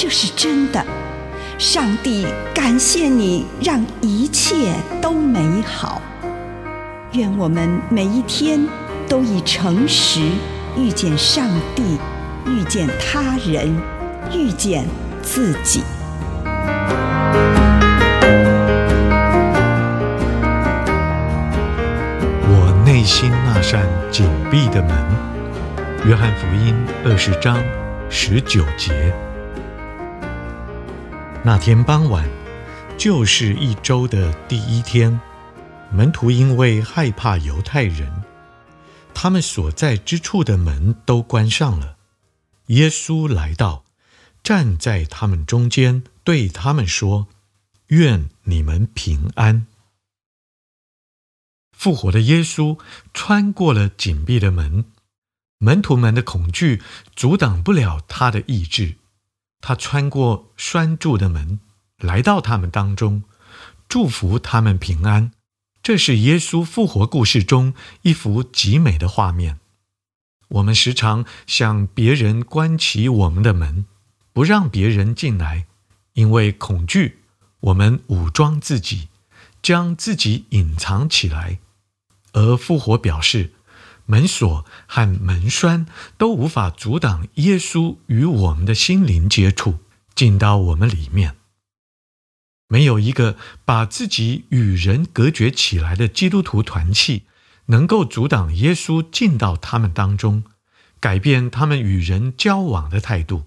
这是真的。上帝感谢你，让一切都美好。愿我们每一天都以诚实遇见上帝，遇见他人，遇见自己。我内心那扇紧闭的门，约翰福音二十章十九节。那天傍晚，就是一周的第一天，门徒因为害怕犹太人，他们所在之处的门都关上了。耶稣来到，站在他们中间，对他们说：“愿你们平安。”复活的耶稣穿过了紧闭的门，门徒们的恐惧阻挡不了他的意志。他穿过拴住的门，来到他们当中，祝福他们平安。这是耶稣复活故事中一幅极美的画面。我们时常向别人关起我们的门，不让别人进来，因为恐惧，我们武装自己，将自己隐藏起来。而复活表示，门锁和门栓都无法阻挡耶稣与我们的心灵接触，进到我们里面。没有一个把自己与人隔绝起来的基督徒团契，能够阻挡耶稣进到他们当中，改变他们与人交往的态度。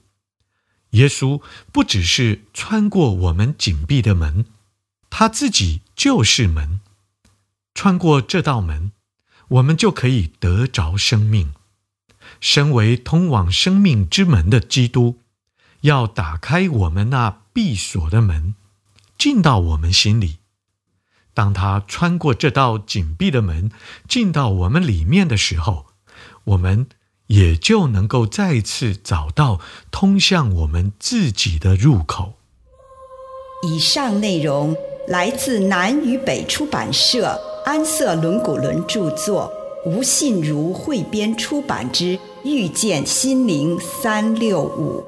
耶稣不只是穿过我们紧闭的门，他自己就是门。穿过这道门，我们就可以得着生命。身为通往生命之门的基督，要打开我们那闭锁的门，进到我们心里。当他穿过这道紧闭的门，进到我们里面的时候，我们也就能够再次找到通向我们自己的入口。以上内容来自南与北出版社。安瑟伦古伦著作，吴信如汇编出版之《遇见心灵三六五》。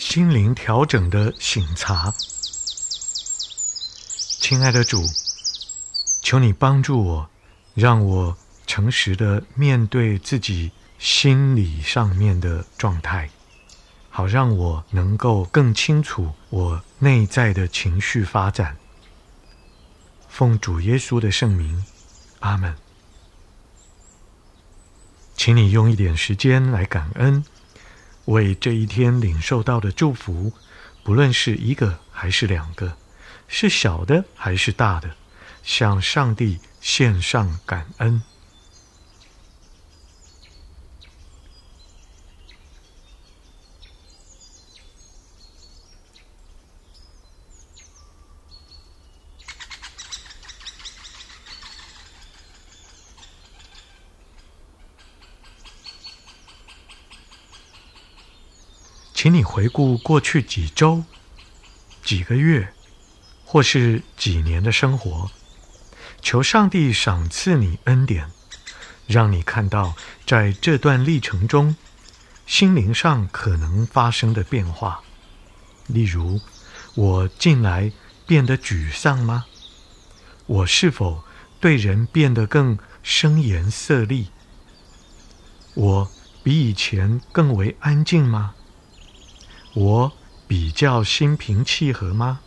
心灵调整的醒茶。亲爱的主，求你帮助我，让我诚实的面对自己心理上面的状态，好让我能够更清楚我内在的情绪发展。奉主耶稣的圣名，阿门。请你用一点时间来感恩，为这一天领受到的祝福，不论是一个还是两个，是小的还是大的，向上帝献上感恩。请你回顾过去几周、几个月，或是几年的生活，求上帝赏赐你恩典，让你看到在这段历程中，心灵上可能发生的变化。例如，我近来变得沮丧吗？我是否对人变得更声颜色厉？我比以前更为安静吗？我比较心平气和吗？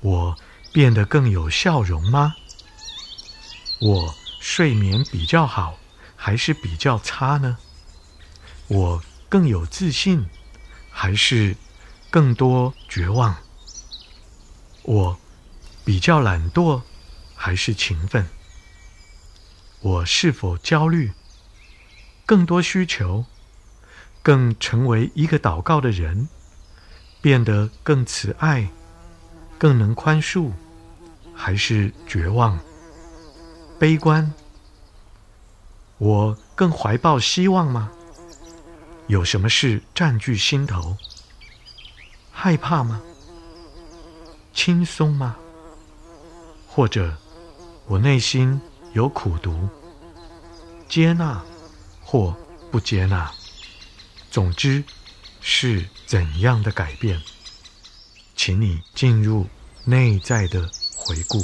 我变得更有笑容吗？我睡眠比较好还是比较差呢？我更有自信还是更多绝望？我比较懒惰还是勤奋？我是否焦虑？更多需求？更成为一个祷告的人，变得更慈爱，更能宽恕，还是绝望、悲观？我更怀抱希望吗？有什么事占据心头？害怕吗？轻松吗？或者我内心有苦读？接纳或不接纳？总之，是怎样的改变？请你进入内在的回顾。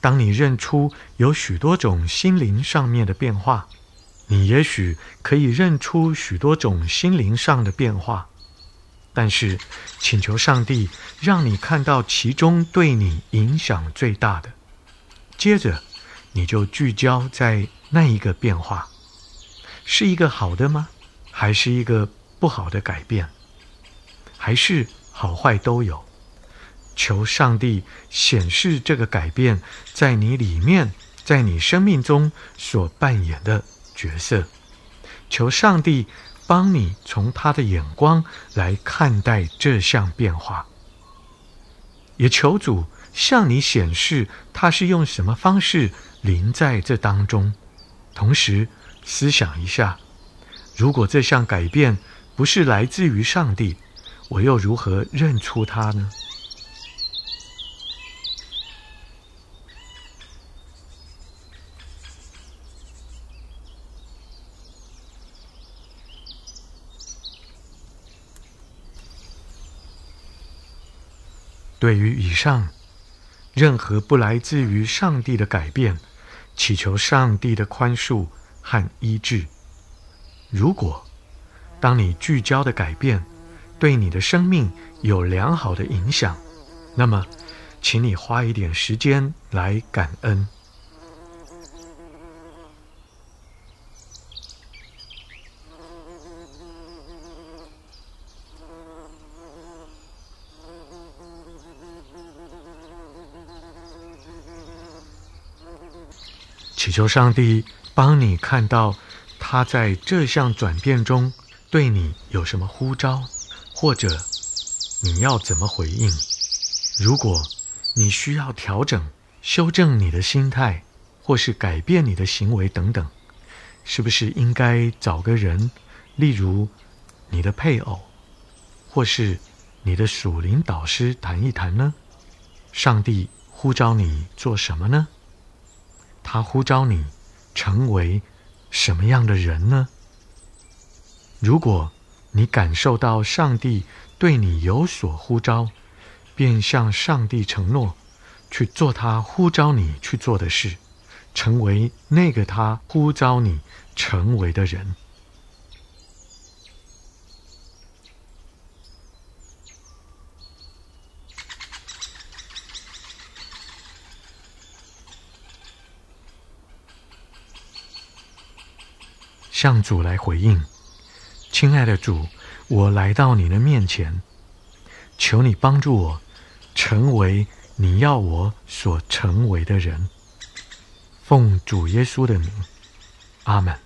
当你认出有许多种心灵上面的变化，你也许可以认出许多种心灵上的变化，但是请求上帝让你看到其中对你影响最大的。接着，你就聚焦在那一个变化，是一个好的吗？还是一个不好的改变？还是好坏都有？求上帝显示这个改变在你里面，在你生命中所扮演的角色。求上帝帮你从他的眼光来看待这项变化，也求主向你显示他是用什么方式临在这当中。同时思想一下，如果这项改变不是来自于上帝，我又如何认出他呢？对于以上任何不来自于上帝的改变，祈求上帝的宽恕和医治。如果当你聚焦的改变对你的生命有良好的影响，那么，请你花一点时间来感恩。祈求上帝帮你看到他在这项转变中对你有什么呼召，或者你要怎么回应。如果你需要调整、修正你的心态，或是改变你的行为等等，是不是应该找个人，例如你的配偶，或是你的属灵导师谈一谈呢？上帝呼召你做什么呢？他呼召你成为什么样的人呢？如果你感受到上帝对你有所呼召，便向上帝承诺，去做他呼召你去做的事，成为那个他呼召你成为的人。向主来回应，亲爱的主，我来到你的面前，求你帮助我。成为你要我所成为的人，奉主耶稣的名，阿门。